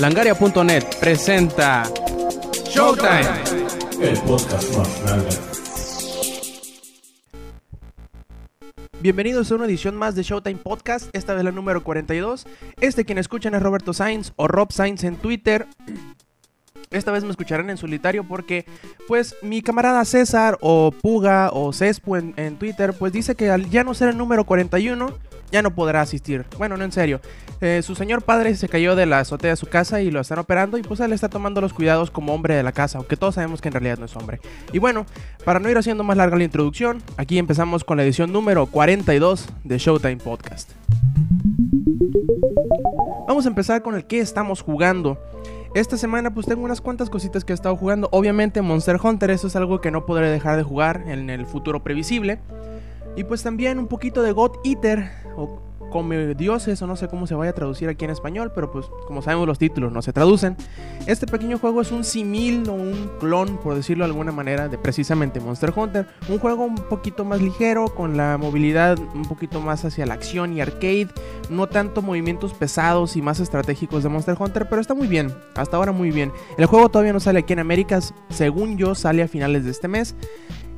Langaria.net presenta Showtime. El podcast más grande. Bienvenidos a una edición más de Showtime Podcast, esta vez la número 42. Este quien escuchan es Roberto Sainz o Rob Sainz en Twitter. Esta vez me escucharán en solitario porque, pues, mi camarada César o Puga o Cespo en, en Twitter, pues dice que al ya no ser el número 41, ya no podrá asistir. Bueno, no en serio. Eh, su señor padre se cayó de la azotea de su casa y lo están operando y pues él está tomando los cuidados como hombre de la casa, aunque todos sabemos que en realidad no es hombre. Y bueno, para no ir haciendo más larga la introducción, aquí empezamos con la edición número 42 de Showtime Podcast. Vamos a empezar con el que estamos jugando. Esta semana pues tengo unas cuantas cositas que he estado jugando. Obviamente Monster Hunter, eso es algo que no podré dejar de jugar en el futuro previsible. Y pues también un poquito de God Eater Come Dioses o no sé cómo se vaya a traducir aquí en español, pero pues como sabemos los títulos no se traducen. Este pequeño juego es un simil o un clon, por decirlo de alguna manera, de precisamente Monster Hunter. Un juego un poquito más ligero, con la movilidad un poquito más hacia la acción y arcade. No tanto movimientos pesados y más estratégicos de Monster Hunter, pero está muy bien. Hasta ahora muy bien. El juego todavía no sale aquí en América, según yo sale a finales de este mes.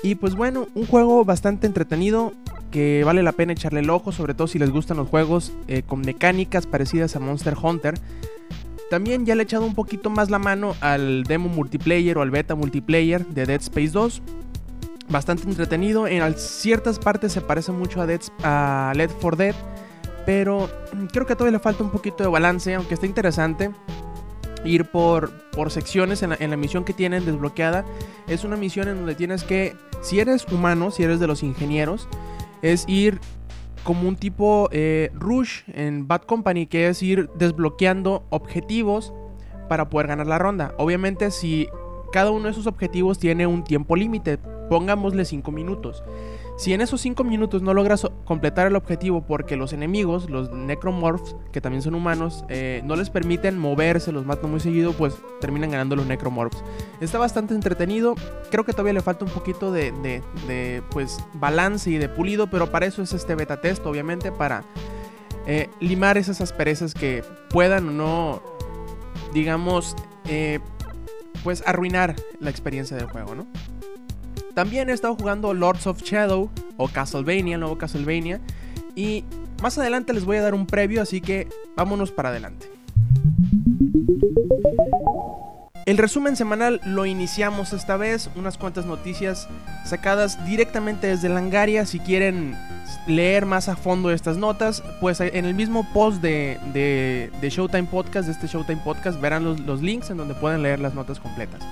Y pues bueno, un juego bastante entretenido que vale la pena echarle el ojo, sobre todo si les gustan los juegos eh, con mecánicas parecidas a Monster Hunter. También ya le he echado un poquito más la mano al demo multiplayer o al beta multiplayer de Dead Space 2. Bastante entretenido, en ciertas partes se parece mucho a, Dead, a for Dead, pero creo que todavía le falta un poquito de balance, aunque está interesante ir por, por secciones en la, en la, misión que tienen desbloqueada. Es una misión en donde tienes que, si eres humano, si eres de los ingenieros, es ir como un tipo eh, rush en Bad Company, que es ir desbloqueando objetivos para poder ganar la ronda. Obviamente si cada uno de esos objetivos tiene un tiempo límite, pongámosle 5 minutos. Si en esos 5 minutos no logras completar el objetivo porque los enemigos, los necromorphs, que también son humanos, eh, no les permiten moverse, los matan muy seguido, pues terminan ganando los necromorphs. Está bastante entretenido, creo que todavía le falta un poquito de, de, de pues, balance y de pulido, pero para eso es este beta test, obviamente, para eh, limar esas asperezas que puedan o no, digamos, eh, pues arruinar la experiencia del juego, ¿no? También he estado jugando Lords of Shadow o Castlevania, nuevo Castlevania. Y más adelante les voy a dar un previo, así que vámonos para adelante. El resumen semanal lo iniciamos esta vez, unas cuantas noticias sacadas directamente desde Langaria. Si quieren leer más a fondo estas notas, pues en el mismo post de, de, de Showtime Podcast, de este Showtime Podcast, verán los, los links en donde pueden leer las notas completas.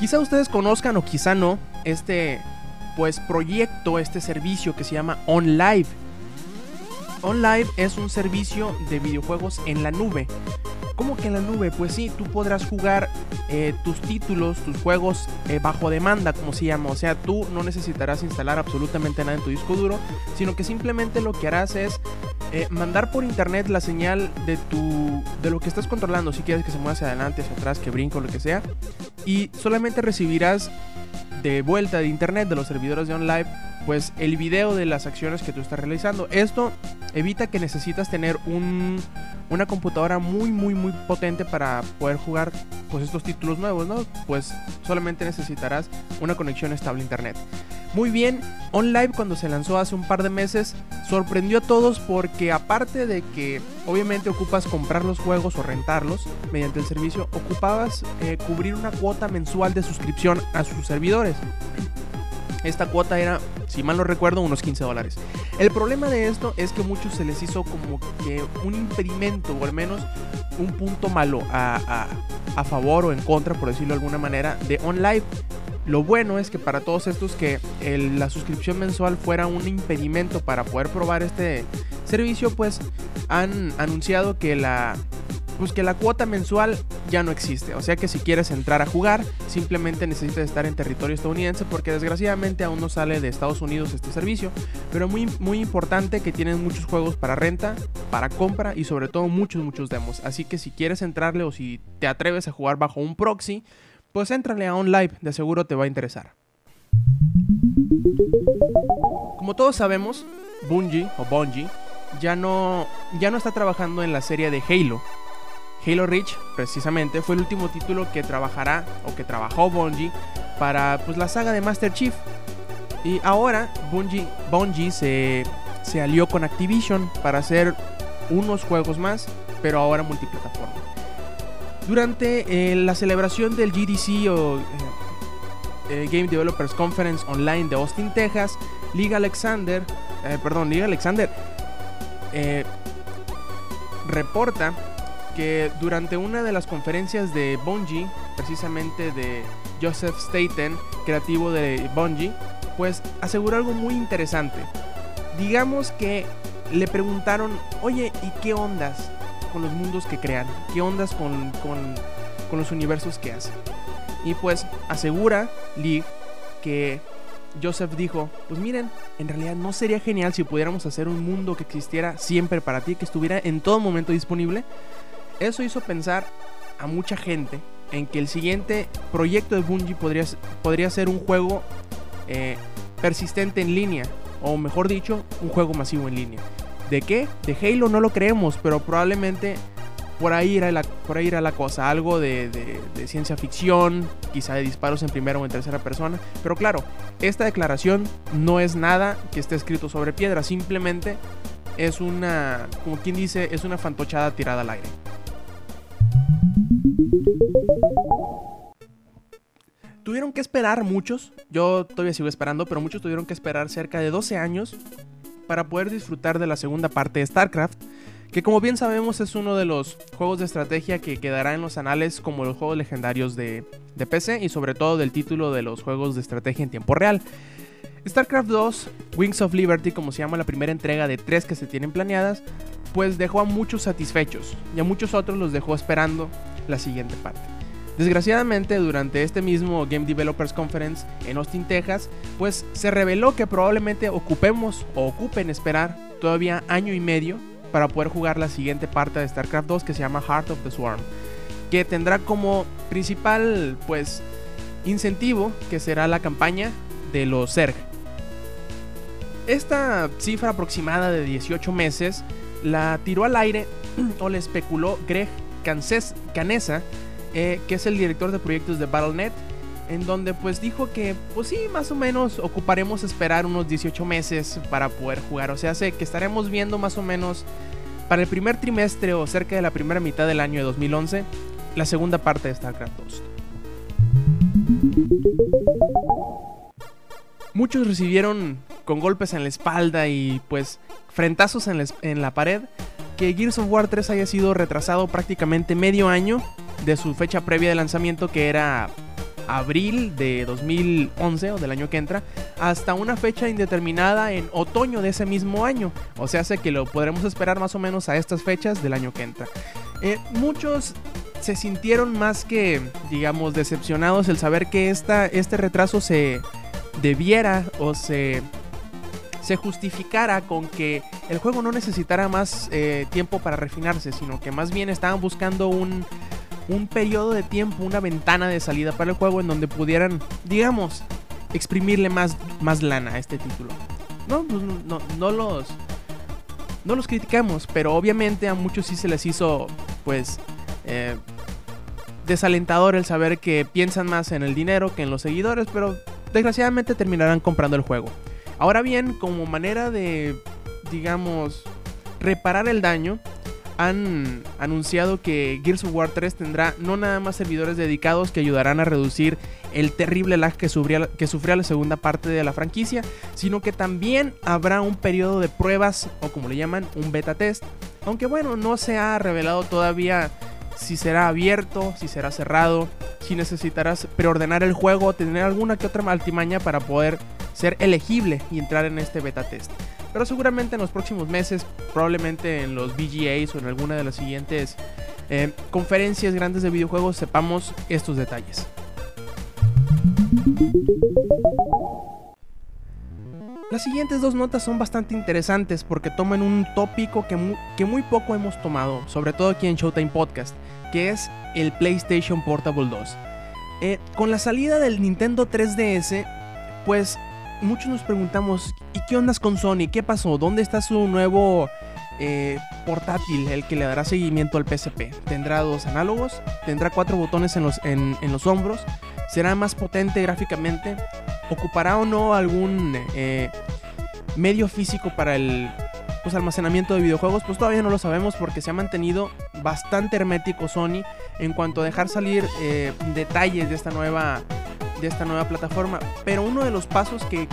Quizá ustedes conozcan o quizá no este pues proyecto, este servicio que se llama OnLive. OnLive es un servicio de videojuegos en la nube. ¿Cómo que en la nube? Pues sí, tú podrás jugar eh, tus títulos, tus juegos eh, bajo demanda, como se llama. O sea, tú no necesitarás instalar absolutamente nada en tu disco duro, sino que simplemente lo que harás es eh, mandar por internet la señal de tu de lo que estás controlando. Si quieres que se mueva hacia adelante, hacia atrás, que brinco, lo que sea, y solamente recibirás de vuelta de internet de los servidores de OnLive pues el video de las acciones que tú estás realizando. Esto evita que necesitas tener un, una computadora muy muy muy potente para poder jugar pues estos títulos nuevos, ¿no? Pues solamente necesitarás una conexión estable a internet. Muy bien, OnLive cuando se lanzó hace un par de meses sorprendió a todos porque aparte de que obviamente ocupas comprar los juegos o rentarlos mediante el servicio, ocupabas eh, cubrir una cuota mensual de suscripción a sus servidores. Esta cuota era, si mal no recuerdo, unos 15 dólares. El problema de esto es que a muchos se les hizo como que un impedimento o al menos un punto malo a, a, a favor o en contra, por decirlo de alguna manera, de OnLive. Lo bueno es que para todos estos que la suscripción mensual fuera un impedimento para poder probar este servicio, pues han anunciado que la pues que la cuota mensual ya no existe. O sea que si quieres entrar a jugar, simplemente necesitas estar en territorio estadounidense porque desgraciadamente aún no sale de Estados Unidos este servicio. Pero muy, muy importante que tienen muchos juegos para renta, para compra y sobre todo muchos, muchos demos. Así que si quieres entrarle o si te atreves a jugar bajo un proxy, pues éntrale a OnLive, de seguro te va a interesar. Como todos sabemos, Bungie o Bungie ya no, ya no está trabajando en la serie de Halo. Halo Reach, precisamente, fue el último título que trabajará o que trabajó Bungie para pues, la saga de Master Chief. Y ahora Bungie, Bungie se, se alió con Activision para hacer unos juegos más, pero ahora multiplataforma. Durante eh, la celebración del GDC o eh, eh, Game Developers Conference Online de Austin, Texas, Liga Alexander, perdón, Liga Alexander reporta que durante una de las conferencias de Bungie, precisamente de Joseph Staten, creativo de Bungie, pues aseguró algo muy interesante. Digamos que le preguntaron, oye, ¿y qué ondas con los mundos que crean? ¿Qué ondas con, con los universos que hacen? Y pues asegura Lee que Joseph dijo, pues miren, en realidad no sería genial si pudiéramos hacer un mundo que existiera siempre para ti, que estuviera en todo momento disponible. Eso hizo pensar a mucha gente en que el siguiente proyecto de Bungie podría, podría ser un juego eh, persistente en línea, o mejor dicho, un juego masivo en línea. ¿De qué? De Halo no lo creemos, pero probablemente por ahí irá la, por ahí la cosa. Algo de, ciencia ficción, quizá de disparos en primera o en tercera persona. Pero claro, esta declaración no es nada que esté escrito sobre piedra, simplemente es una, como quien dice, es una fantochada tirada al aire. Tuvieron que esperar muchos, yo todavía sigo esperando, pero muchos tuvieron que esperar cerca de 12 años para poder disfrutar de la segunda parte de StarCraft, que como bien sabemos es uno de los juegos de estrategia que quedará en los anales como los juegos legendarios de, PC y sobre todo del título de los juegos de estrategia en tiempo real. StarCraft 2, Wings of Liberty, como se llama la primera entrega de tres que se tienen planeadas, pues dejó a muchos satisfechos y a muchos otros los dejó esperando la siguiente parte. Desgraciadamente, durante este mismo Game Developers Conference en Austin, Texas, pues se reveló que probablemente ocupemos o ocupen esperar todavía año y medio para poder jugar la siguiente parte de StarCraft 2 que se llama Heart of the Swarm, que tendrá como principal pues incentivo que será la campaña de los Zerg. Esta cifra aproximada de 18 meses la tiró al aire o le especuló Greg eh, que es el director de proyectos de Battle.net, en donde pues dijo que pues sí, más o menos ocuparemos esperar unos 18 meses para poder jugar, o sea, sé que estaremos viendo más o menos para el primer trimestre o cerca de la primera mitad del año de 2011 la segunda parte de StarCraft 2. Muchos recibieron con golpes en la espalda y pues frentazos en la, en la pared que Gears of War 3 haya sido retrasado prácticamente medio año de su fecha previa de lanzamiento que era abril de 2011 o del año que entra hasta una fecha indeterminada en otoño de ese mismo año. O sea, sé que lo podremos esperar más o menos a estas fechas del año que entra. Eh, muchos se sintieron más que, digamos, decepcionados el saber que esta, este retraso se debiera o se, se justificara con que el juego no necesitara más eh, tiempo para refinarse, sino que más bien estaban buscando un un periodo de tiempo, una ventana de salida para el juego en donde pudieran, digamos, exprimirle más, más lana a este título. No, pues no, no los. No los criticamos, pero obviamente a muchos sí se les hizo, pues, eh, desalentador el saber que piensan más en el dinero que en los seguidores, pero desgraciadamente terminarán comprando el juego. Ahora bien, como manera de, digamos, reparar el daño, han anunciado que Gears of War 3 tendrá no nada más servidores dedicados que ayudarán a reducir el terrible lag que sufría, que la segunda parte de la franquicia, sino que también habrá un periodo de pruebas o como le llaman, un beta test. Aunque bueno, no se ha revelado todavía si será abierto, si será cerrado, si necesitarás preordenar el juego o tener alguna que otra altimaña para poder ser elegible y entrar en este beta test. Pero seguramente en los próximos meses, probablemente en los VGAs o en alguna de las siguientes eh, conferencias grandes de videojuegos, sepamos estos detalles. Las siguientes dos notas son bastante interesantes porque toman un tópico que, muy poco hemos tomado, sobre todo aquí en Showtime Podcast, que es el PlayStation Portable 2. Eh, con la salida del Nintendo 3DS, pues muchos nos preguntamos, ¿y qué ondas con Sony? ¿Qué pasó? ¿Dónde está su nuevo eh, portátil el que le dará seguimiento al PSP. Tendrá dos análogos, tendrá cuatro botones en los, en, en los hombros, será más potente gráficamente, ocupará o no algún eh, medio físico para el pues, almacenamiento de videojuegos, pues todavía no lo sabemos porque se ha mantenido bastante hermético Sony en cuanto a dejar salir eh, detalles de esta nueva de esta nueva plataforma. Pero uno de los pasos que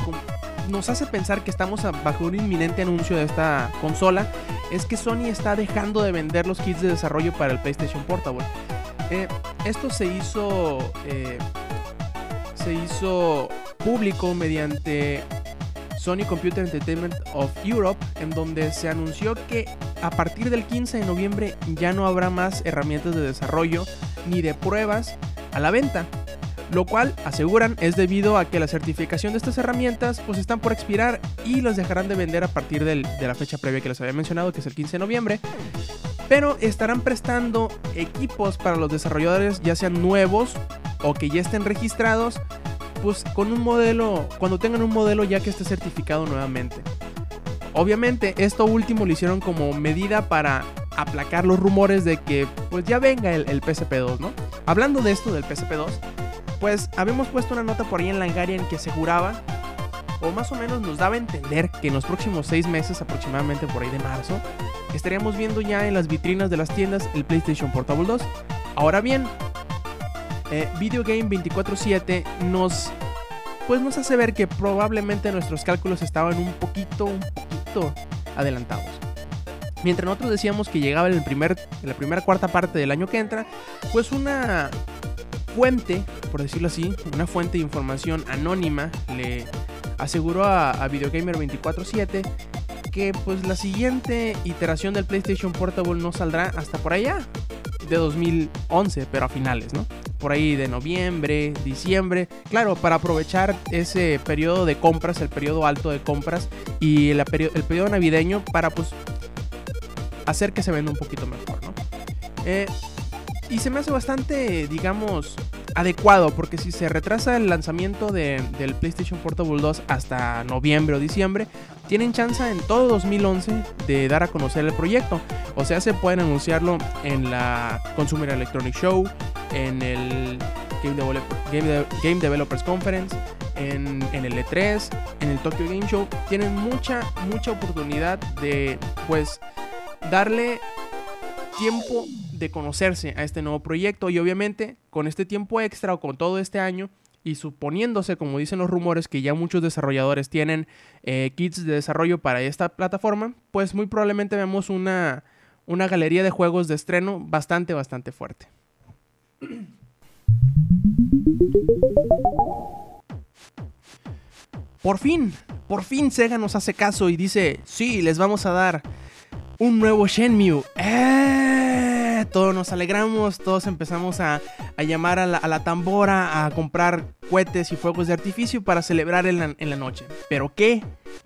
nos hace pensar que estamos bajo un inminente anuncio de esta consola es que Sony está dejando de vender los kits de desarrollo para el PlayStation Portable. Eh, esto se hizo eh, se hizo público mediante Sony Computer Entertainment of Europe, en donde se anunció que a partir del 15 de noviembre ya no habrá más herramientas de desarrollo ni de pruebas a la venta. Lo cual aseguran es debido a que la certificación de estas herramientas pues están por expirar y los dejarán de vender a partir de la fecha previa que les había mencionado, que es el 15 de noviembre. Pero estarán prestando equipos para los desarrolladores, ya sean nuevos o que ya estén registrados, pues con un modelo, cuando tengan un modelo ya que esté certificado nuevamente. Obviamente esto último lo hicieron como medida para aplacar los rumores de que pues ya venga el, PSP2, ¿no? Hablando de esto del PSP2, pues habíamos puesto una nota por ahí en Langaria en que aseguraba, o más o menos nos daba a entender que en los próximos seis meses, aproximadamente por ahí de marzo, estaríamos viendo ya en las vitrinas de las tiendas el PlayStation Portable 2. Ahora bien, Video Game 24/7 nos pues nos hace ver que probablemente nuestros cálculos estaban un poquito, un poquito adelantados. Mientras nosotros decíamos que llegaba en, el primer, en la primera cuarta parte del año que entra, pues una fuente, por decirlo así, una fuente de información anónima le aseguró a, Videogamer 24/7 que pues la siguiente iteración del PlayStation Portable no saldrá hasta por allá de 2011, pero a finales, ¿no? por ahí de noviembre, diciembre. Claro, para aprovechar ese periodo de compras, el periodo alto de compras y el, periodo navideño para pues hacer que se venda un poquito mejor, ¿no? Eh, y se me hace bastante, digamos, adecuado, porque si se retrasa el lanzamiento del PlayStation Portable 2 hasta noviembre o diciembre, tienen chance en todo 2011 de dar a conocer el proyecto. O sea, se pueden anunciarlo en la Consumer Electronic Show, en el Game, Developers Conference, en, el E3, en el Tokyo Game Show. Tienen mucha, mucha oportunidad de, pues, darle tiempo de conocerse a este nuevo proyecto y obviamente con este tiempo extra o con todo este año y suponiéndose, como dicen los rumores, que ya muchos desarrolladores tienen eh, kits de desarrollo para esta plataforma, pues muy probablemente vemos una, una galería de juegos de estreno bastante, bastante fuerte. Por fin, por fin Sega nos hace caso y dice, sí, les vamos a dar un nuevo Shenmue. ¡Eh! Todos nos alegramos, todos empezamos a, llamar a la, tambora, a comprar cohetes y fuegos de artificio para celebrar en la, noche. Pero qué,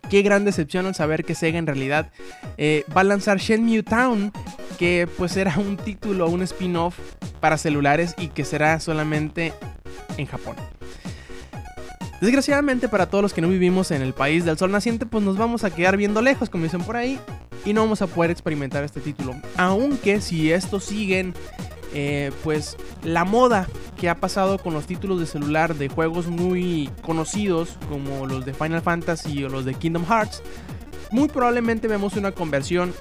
qué gran decepción al saber que Sega en realidad eh, va a lanzar Shenmue Town, que pues era un título, un spin-off para celulares y que será solamente en Japón. Desgraciadamente para todos los que no vivimos en el país del sol naciente, pues nos vamos a quedar viendo lejos, como dicen por ahí, y no vamos a poder experimentar este título. Aunque si estos siguen, eh, pues la moda que ha pasado con los títulos de celular de juegos muy conocidos, como los de Final Fantasy o los de Kingdom Hearts, muy probablemente vemos una conversión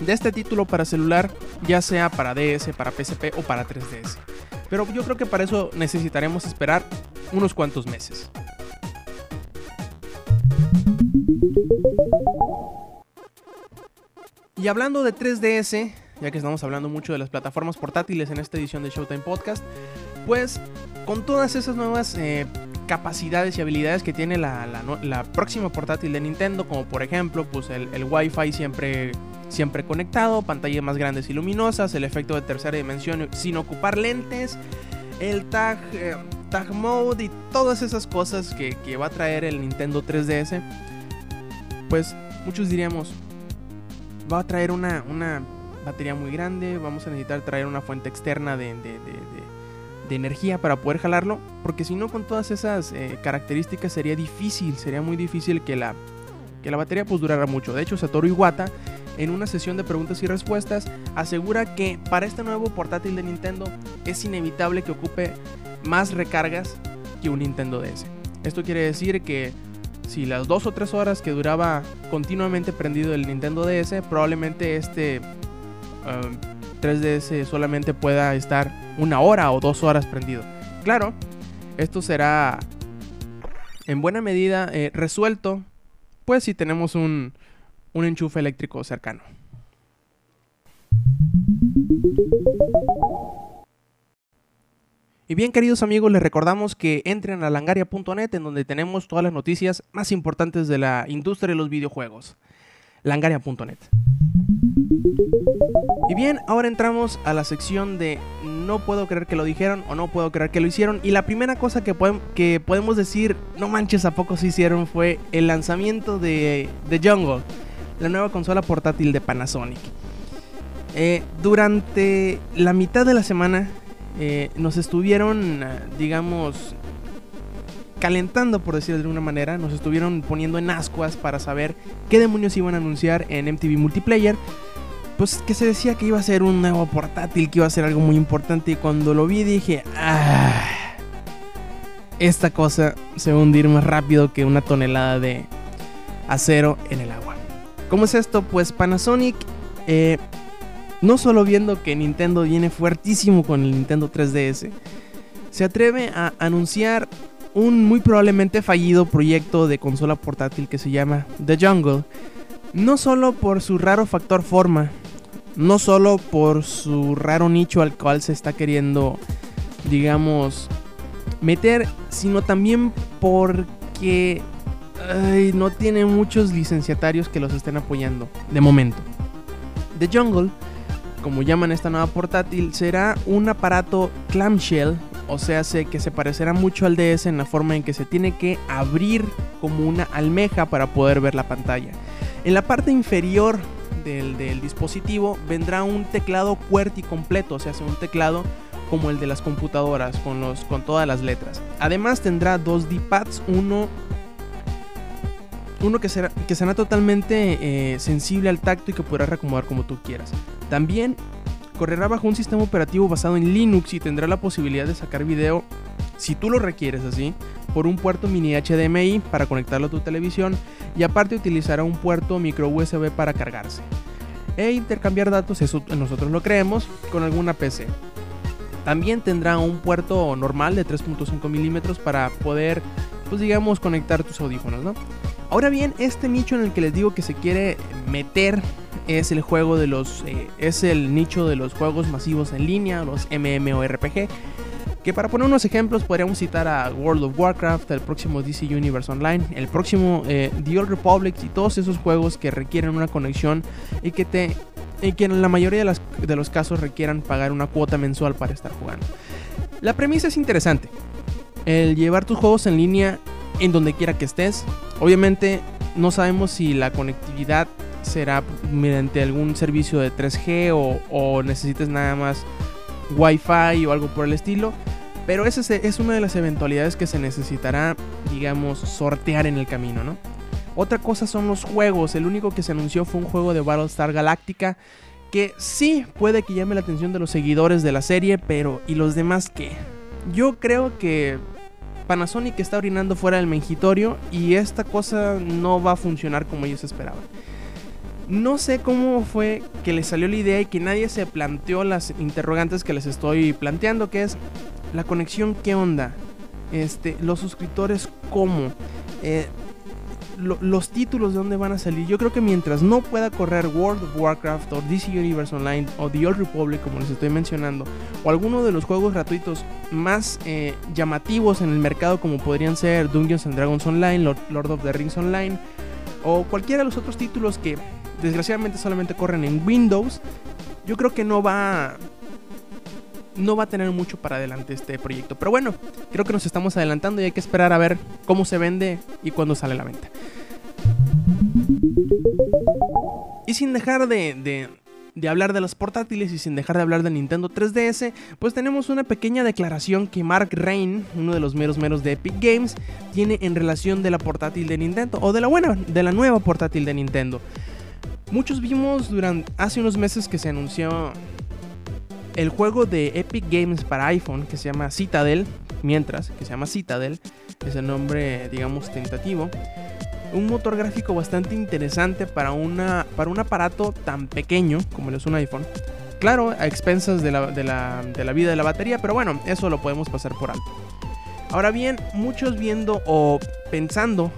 de este título para celular, ya sea para DS, para PSP o para 3DS. Pero yo creo que para eso necesitaremos esperar unos cuantos meses. Y hablando de 3DS, ya que estamos hablando mucho de las plataformas portátiles en esta edición de Showtime Podcast, pues con todas esas nuevas eh, capacidades y habilidades que tiene la, próxima portátil de Nintendo, como por ejemplo pues el Wi-Fi siempre siempre conectado, pantallas más grandes y luminosas, el efecto de tercera dimensión sin ocupar lentes, el tag, eh, tag mode y todas esas cosas que, va a traer el Nintendo 3DS, pues muchos diríamos, va a traer una, una batería muy grande, vamos a necesitar traer una fuente externa de, de, energía para poder jalarlo, porque si no con todas esas eh, características sería difícil, sería muy difícil que la, que la batería pues durara mucho. De hecho, Satoru Iwata en una sesión de preguntas y respuestas, asegura que para este nuevo portátil de Nintendo es inevitable que ocupe más recargas que un Nintendo DS. Esto quiere decir que si las dos o tres horas que duraba continuamente prendido el Nintendo DS, probablemente este 3DS um, solamente pueda estar una hora o dos horas prendido. Claro, esto será en buena medida eh, resuelto, pues si tenemos un, un enchufe eléctrico cercano. Y bien queridos amigos, les recordamos que entren a langaria.net en donde tenemos todas las noticias más importantes de la industria de los videojuegos. Langaria.net. Y bien, ahora entramos a la sección de no puedo creer que lo dijeron o no puedo creer que lo hicieron. Y la primera cosa que, podemos decir, no manches, ¿a poco se hicieron? Fue el lanzamiento de, de Jungle, la nueva consola portátil de Panasonic. Eh, durante la mitad de la semana eh, nos estuvieron, digamos, calentando, por decirlo de alguna manera, nos estuvieron poniendo en ascuas para saber qué demonios iban a anunciar en MTV Multiplayer. Pues que se decía que iba a ser un nuevo portátil, que iba a ser algo muy importante. Y cuando lo vi dije, ah, esta cosa se va a hundir más rápido que una tonelada de acero en el agua. ¿Cómo es esto? Pues Panasonic eh, no solo viendo que Nintendo viene fuertísimo con el Nintendo 3DS, se atreve a anunciar un muy probablemente fallido proyecto de consola portátil que se llama The Jungle. No solo por su raro factor forma, no solo por su raro nicho al cual se está queriendo, digamos, meter, sino también porque no tiene muchos licenciatarios que los estén apoyando de momento. The Jungle como llaman esta nueva portátil, será un aparato clamshell, o sea, que se parecerá mucho al DS en la forma en que se tiene que abrir como una almeja para poder ver la pantalla. En la parte inferior del, dispositivo vendrá un teclado QWERTY completo, o sea, un teclado como el de las computadoras, con, los, con todas las letras. Además tendrá dos D-pads, uno uno que será, que totalmente eh, sensible al tacto y que podrás reacomodar como tú quieras. También correrá bajo un sistema operativo basado en Linux y tendrá la posibilidad de sacar video, si tú lo requieres así, por un puerto mini HDMI para conectarlo a tu televisión y aparte utilizará un puerto micro USB para cargarse. E intercambiar datos, eso nosotros lo creemos, con alguna PC. También tendrá un puerto normal de 3.5 milímetros para poder, pues digamos, conectar tus audífonos, ¿no? Ahora bien, este nicho en el que les digo que se quiere meter es el juego de los eh, es el nicho de los juegos masivos en línea, los MMORPG. Que para poner unos ejemplos podríamos citar a World of Warcraft, el próximo DC Universe Online, el próximo eh, The Old Republic y todos esos juegos que requieren una conexión y que te y que en la mayoría de, de los casos requieran pagar una cuota mensual para estar jugando. La premisa es interesante. El llevar tus juegos en línea en donde quiera que estés. Obviamente no sabemos si la conectividad será mediante algún servicio de 3G o, necesites nada más Wi-Fi o algo por el estilo. Pero esa es una de las eventualidades que se necesitará, digamos, sortear en el camino, ¿no? Otra cosa son los juegos. El único que se anunció fue un juego de Battlestar Galactica. Que sí puede que llame la atención de los seguidores de la serie, pero ¿y los demás qué? Yo creo que Panasonic está orinando fuera del mengitorio y esta cosa no va a funcionar como ellos esperaban. No sé cómo fue que les salió la idea y que nadie se planteó las interrogantes que les estoy planteando, que es la conexión, qué onda, este, los suscriptores, cómo, eh, los títulos de dónde van a salir. Yo creo que mientras no pueda correr World of Warcraft o DC Universe Online o The Old Republic, como les estoy mencionando, o alguno de los juegos gratuitos más eh, llamativos en el mercado, como podrían ser Dungeons and Dragons Online, Lord, of the Rings Online, o cualquiera de los otros títulos que desgraciadamente solamente corren en Windows, yo creo que no va no va a tener mucho para adelante este proyecto. Pero bueno, creo que nos estamos adelantando y hay que esperar a ver cómo se vende y cuándo sale la venta. Y sin dejar de, de, hablar de los portátiles y sin dejar de hablar de Nintendo 3DS, pues tenemos una pequeña declaración que Mark Rain, uno de los meros meros de Epic Games, tiene en relación de la portátil de Nintendo, o de la buena, de la nueva portátil de Nintendo. Muchos vimos durante hace unos meses que se anunció el juego de Epic Games para iPhone que se llama Citadel, mientras que se llama Citadel, es el nombre digamos tentativo. Un motor gráfico bastante interesante para, una, para un aparato tan pequeño como es un iPhone. Claro, a expensas de la, de la, de la vida de la batería, pero bueno, eso lo podemos pasar por alto. Ahora bien, muchos viendo o pensando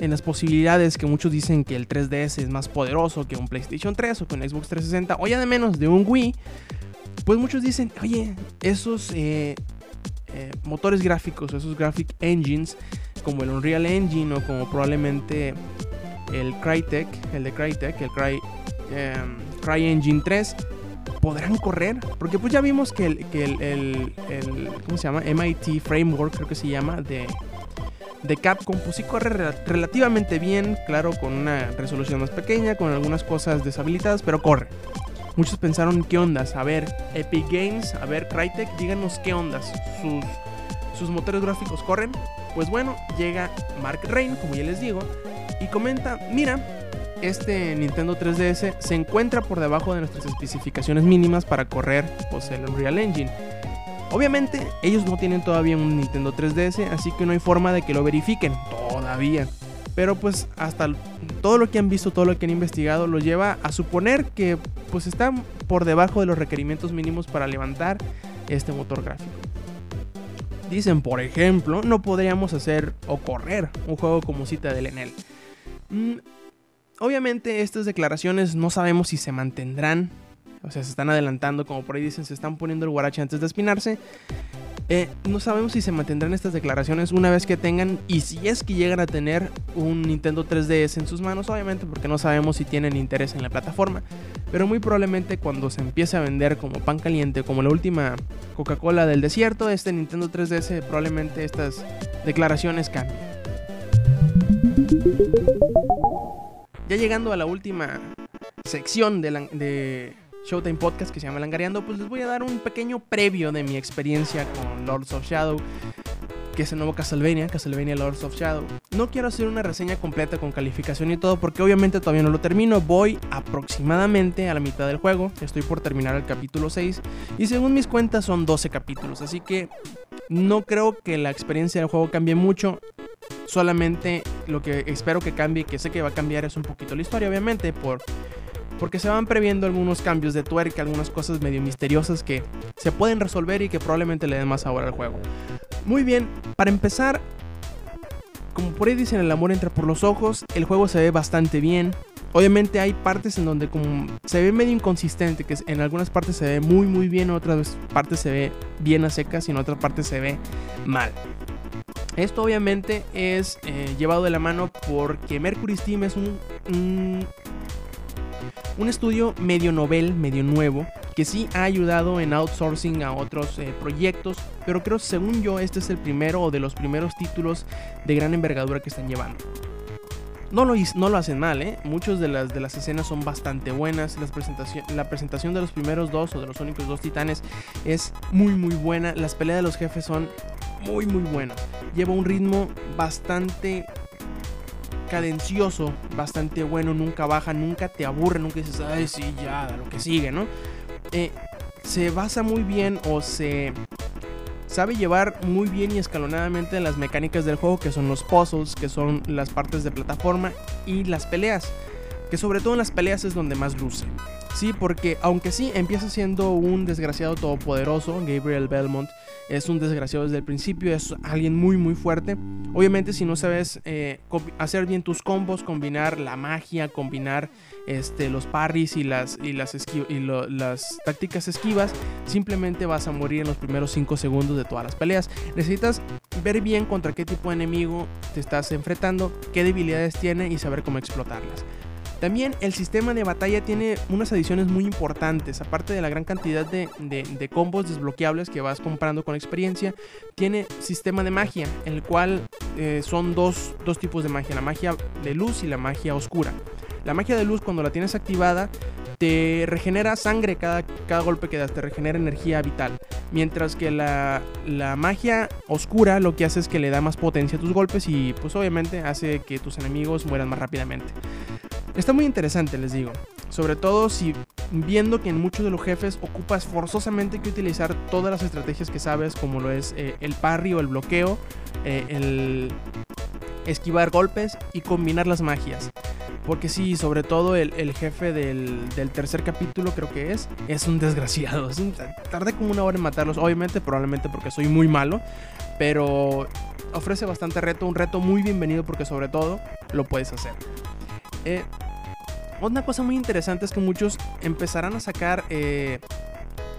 en las posibilidades que muchos dicen que el 3DS es más poderoso que un PlayStation 3 o que un Xbox 360 o ya de menos de un Wii, pues muchos dicen, oye, esos eh, eh, motores gráficos, esos graphic engines, como el Unreal Engine o como probablemente el Crytek, el de Crytek, el Cry, em, CryEngine 3, podrán correr. Porque pues ya vimos que el, que el, ¿cómo se llama? MIT Framework, creo que se llama, de, de Capcom, pues sí corre relativamente bien, claro, con una resolución más pequeña, con algunas cosas deshabilitadas, pero corre. Muchos pensaron, ¿qué ondas? A ver, Epic Games, a ver, Crytek, díganos qué ondas. ¿Sus, sus motores gráficos corren? Pues bueno, llega Mark Rain, como ya les digo, y comenta, mira, este Nintendo 3DS se encuentra por debajo de nuestras especificaciones mínimas para correr pues, el Unreal Engine. Obviamente, ellos no tienen todavía un Nintendo 3DS, así que no hay forma de que lo verifiquen todavía. Pero pues hasta todo lo que han visto, todo lo que han investigado, lo lleva a suponer que pues están por debajo de los requerimientos mínimos para levantar este motor gráfico. Dicen, por ejemplo, no podríamos hacer o correr un juego como Cita del Enel. Mm, obviamente estas declaraciones no sabemos si se mantendrán. O sea, se están adelantando, como por ahí dicen, se están poniendo el guarache antes de espinarse. Eh, no sabemos si se mantendrán estas declaraciones una vez que tengan y si es que llegan a tener un Nintendo 3DS en sus manos, obviamente porque no sabemos si tienen interés en la plataforma. Pero muy probablemente cuando se empiece a vender como pan caliente, como la última Coca-Cola del desierto, este Nintendo 3DS probablemente estas declaraciones cambien. Ya llegando a la última sección de, la, de Showtime Podcast que se llama Langareando, pues les voy a dar un pequeño previo de mi experiencia con Lords of Shadow, que es el nuevo Castlevania, Castlevania Lords of Shadow. No quiero hacer una reseña completa con calificación y todo, porque obviamente todavía no lo termino. Voy aproximadamente a la mitad del juego, estoy por terminar el capítulo 6, y según mis cuentas son 12 capítulos, así que no creo que la experiencia del juego cambie mucho. Solamente lo que espero que cambie, que sé que va a cambiar, es un poquito la historia, obviamente, por porque se van previendo algunos cambios de tuerca, algunas cosas medio misteriosas que se pueden resolver y que probablemente le den más sabor al juego. Muy bien, para empezar, como por ahí dicen el amor entra por los ojos, el juego se ve bastante bien. Obviamente hay partes en donde como se ve medio inconsistente, que en algunas partes se ve muy muy bien, en otras partes se ve bien a secas y en otras partes se ve mal. Esto obviamente es eh, llevado de la mano porque Mercury Steam es un, un estudio medio novel, medio nuevo, que sí ha ayudado en outsourcing a otros eh, proyectos, pero creo, según yo, este es el primero o de los primeros títulos de gran envergadura que están llevando. No lo, no lo hacen mal, ¿eh? Muchas de las, de las escenas son bastante buenas. presentación, la presentación de los primeros dos o de los únicos dos titanes es muy muy buena. Las peleas de los jefes son muy muy buenas. Lleva un ritmo bastante cadencioso, bastante bueno, nunca baja, nunca te aburre, nunca dices, ay, sí, ya, lo que sigue, ¿no? Eh, se basa muy bien o se sabe llevar muy bien y escalonadamente las mecánicas del juego, que son los puzzles, que son las partes de plataforma y las peleas, que sobre todo en las peleas es donde más luce. Sí, porque aunque sí empieza siendo un desgraciado todopoderoso, Gabriel Belmont es un desgraciado desde el principio, es alguien muy muy fuerte. Obviamente si no sabes eh, hacer bien tus combos, combinar la magia, combinar este, los parries y las, y las, las tácticas esquivas, simplemente vas a morir en los primeros 5 segundos de todas las peleas. Necesitas ver bien contra qué tipo de enemigo te estás enfrentando, qué debilidades tiene y saber cómo explotarlas. También el sistema de batalla tiene unas adiciones muy importantes. Aparte de la gran cantidad de, combos desbloqueables que vas comprando con experiencia, tiene sistema de magia, el cual eh, son dos, tipos de magia, la magia de luz y la magia oscura. La magia de luz cuando la tienes activada te regenera sangre cada, cada golpe que das, te regenera energía vital. Mientras que la, la, magia oscura lo que hace es que le da más potencia a tus golpes y pues obviamente hace que tus enemigos mueran más rápidamente. Está muy interesante, les digo. Sobre todo si viendo que en muchos de los jefes ocupas forzosamente que utilizar todas las estrategias que sabes, como lo es eh, el parry o el bloqueo, eh, el esquivar golpes y combinar las magias. Porque sí, sobre todo el, el jefe del, del, tercer capítulo creo que es, es un desgraciado. Es tardé como una hora en matarlos, obviamente, probablemente porque soy muy malo, pero ofrece bastante reto, un reto muy bienvenido porque sobre todo lo puedes hacer. Eh, una cosa muy interesante es que muchos empezarán a sacar eh,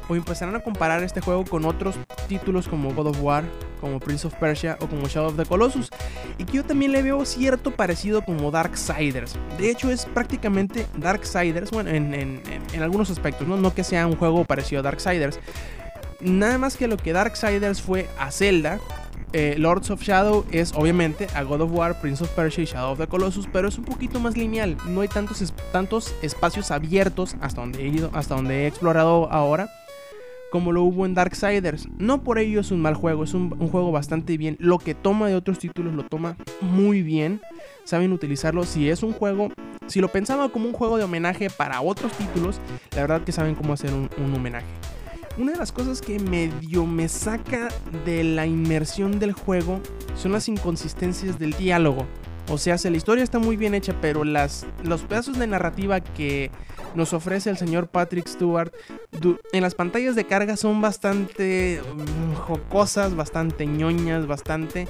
o empezarán a comparar este juego con otros títulos como God of War, como Prince of Persia o como Shadow of the Colossus. Y que yo también le veo cierto parecido como Darksiders. De hecho es prácticamente Darksiders, bueno, en, algunos aspectos, ¿no? no que sea un juego parecido a Darksiders. Nada más que lo que Darksiders fue a Zelda, eh, Lords of Shadow es obviamente a God of War, Prince of Persia y Shadow of the Colossus, pero es un poquito más lineal. No hay tantos, tantos espacios abiertos hasta donde he ido, hasta donde he explorado ahora, como lo hubo en Darksiders. No por ello es un mal juego, es un, juego bastante bien. Lo que toma de otros títulos lo toma muy bien. Saben utilizarlo. Si es un juego, si lo pensaba como un juego de homenaje para otros títulos, la verdad que saben cómo hacer un homenaje. Una de las cosas que medio me saca de la inmersión del juego son las inconsistencias del diálogo. O sea, la historia está muy bien hecha, pero las, los pedazos de narrativa que nos ofrece el señor Patrick Stewart en las pantallas de carga son bastante um, jocosas, bastante ñoñas, bastante...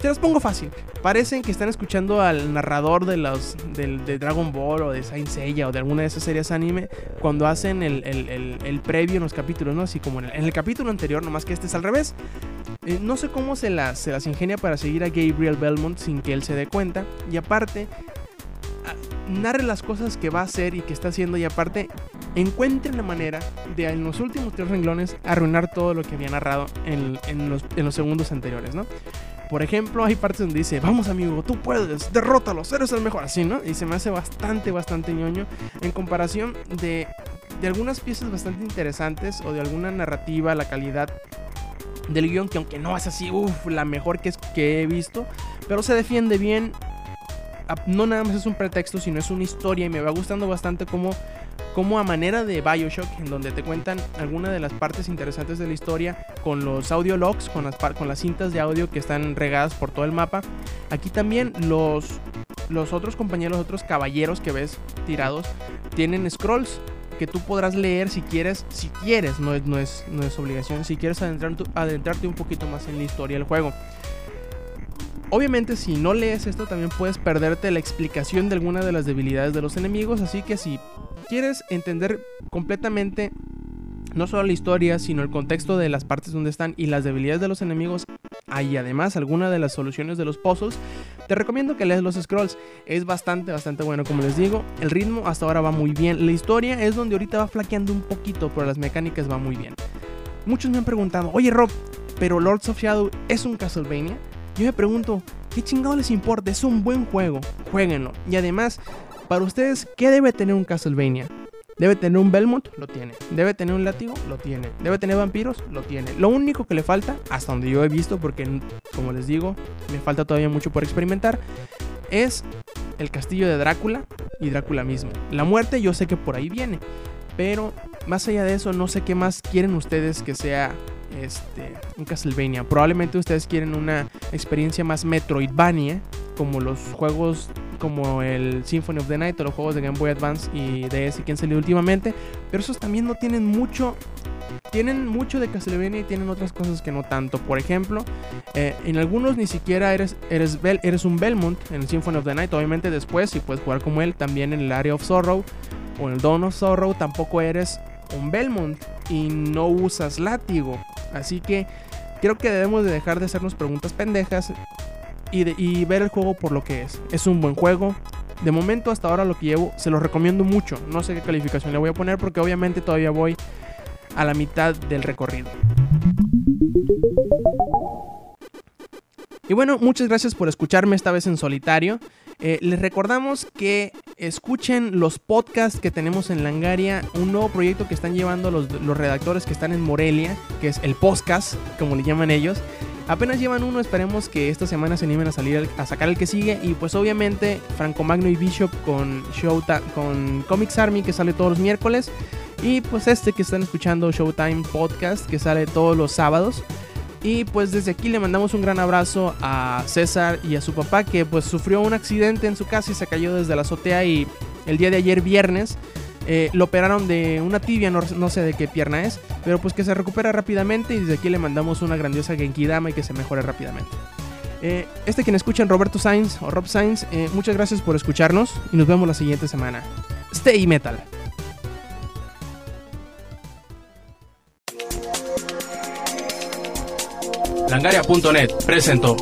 Te las pongo fácil. Parecen que están escuchando al narrador de los de, de Dragon Ball o de Saint o de alguna de esas series anime cuando hacen el, el, el, el previo en los capítulos, ¿no? Así como en el, en el capítulo anterior, nomás que este es al revés. Eh, no sé cómo se las, se las ingenia para seguir a Gabriel Belmont sin que él se dé cuenta. Y aparte, narre las cosas que va a hacer y que está haciendo. Y aparte, encuentre la manera de en los últimos tres renglones arruinar todo lo que había narrado en, en, los, en los segundos anteriores, ¿no? Por ejemplo, hay partes donde dice, vamos amigo, tú puedes, derrótalos, eres el mejor, así, ¿no? Y se me hace bastante, bastante ñoño en comparación de, de algunas piezas bastante interesantes o de alguna narrativa, la calidad del guion, que aunque no es así, uff, la mejor que, es, que he visto, pero se defiende bien. No nada más es un pretexto, sino es una historia y me va gustando bastante como, como a manera de Bioshock, en donde te cuentan algunas de las partes interesantes de la historia con los audio logs, con las, con las cintas de audio que están regadas por todo el mapa. Aquí también los, los otros compañeros, otros caballeros que ves tirados, tienen scrolls que tú podrás leer si quieres, si quieres, no es, no es, no es obligación, si quieres adentrarte, adentrarte un poquito más en la historia del juego. Obviamente si no lees esto también puedes perderte la explicación de alguna de las debilidades de los enemigos, así que si quieres entender completamente no solo la historia, sino el contexto de las partes donde están y las debilidades de los enemigos, y además alguna de las soluciones de los puzzles, te recomiendo que leas los scrolls. Es bastante, bastante bueno, como les digo. El ritmo hasta ahora va muy bien. La historia es donde ahorita va flaqueando un poquito, pero las mecánicas va muy bien. Muchos me han preguntado, oye Rob, pero Lords of Shadow es un Castlevania. Yo me pregunto, ¿qué chingado les importa? Es un buen juego, jueguenlo. Y además, para ustedes, ¿qué debe tener un Castlevania? Debe tener un Belmont, lo tiene. Debe tener un látigo, lo tiene. Debe tener vampiros, lo tiene. Lo único que le falta, hasta donde yo he visto, porque como les digo, me falta todavía mucho por experimentar, es el castillo de Drácula y Drácula mismo. La muerte yo sé que por ahí viene, pero más allá de eso no sé qué más quieren ustedes que sea este un Castlevania. Probablemente ustedes quieren una experiencia más Metroidvania, como los juegos como el Symphony of the Night o los juegos de Game Boy Advance y DS que han salido últimamente, pero esos también no tienen mucho tienen mucho de Castlevania y tienen otras cosas que no tanto. Por ejemplo, eh, en algunos ni siquiera eres, eres, un Belmont en el Symphony of the Night. Obviamente después, si puedes jugar como él, también en el Area of Sorrow o en el Dawn of Sorrow, tampoco eres un Belmont y no usas látigo. Así que creo que debemos de dejar de hacernos preguntas pendejas y, ver el juego por lo que es. Es un buen juego. De momento hasta ahora lo que llevo se lo recomiendo mucho. No sé qué calificación le voy a poner porque obviamente todavía voy a la mitad del recorrido. Y bueno, muchas gracias por escucharme esta vez en solitario. Eh, les recordamos que escuchen los podcasts que tenemos en Langaria, un nuevo proyecto que están llevando los, los redactores que están en Morelia, que es el podcast, como le llaman ellos. Apenas llevan uno, esperemos que esta semana se animen a salir a sacar el que sigue. Y pues obviamente Franco Magno y Bishop con Showtime, con Comics Army que sale todos los miércoles. Y pues este que están escuchando Showtime Podcast que sale todos los sábados. Y pues desde aquí le mandamos un gran abrazo a César y a su papá que pues sufrió un accidente en su casa y se cayó desde la azotea y el día de ayer viernes eh, lo operaron de una tibia, no, no, sé de qué pierna es, pero pues que se recupera rápidamente y desde aquí le mandamos una grandiosa Genkidama y que se mejore rápidamente. Eh, este quien escuchan Roberto Sainz o Rob Sainz, eh, muchas gracias por escucharnos y nos vemos la siguiente semana. Stay Metal. Langaria.net presentó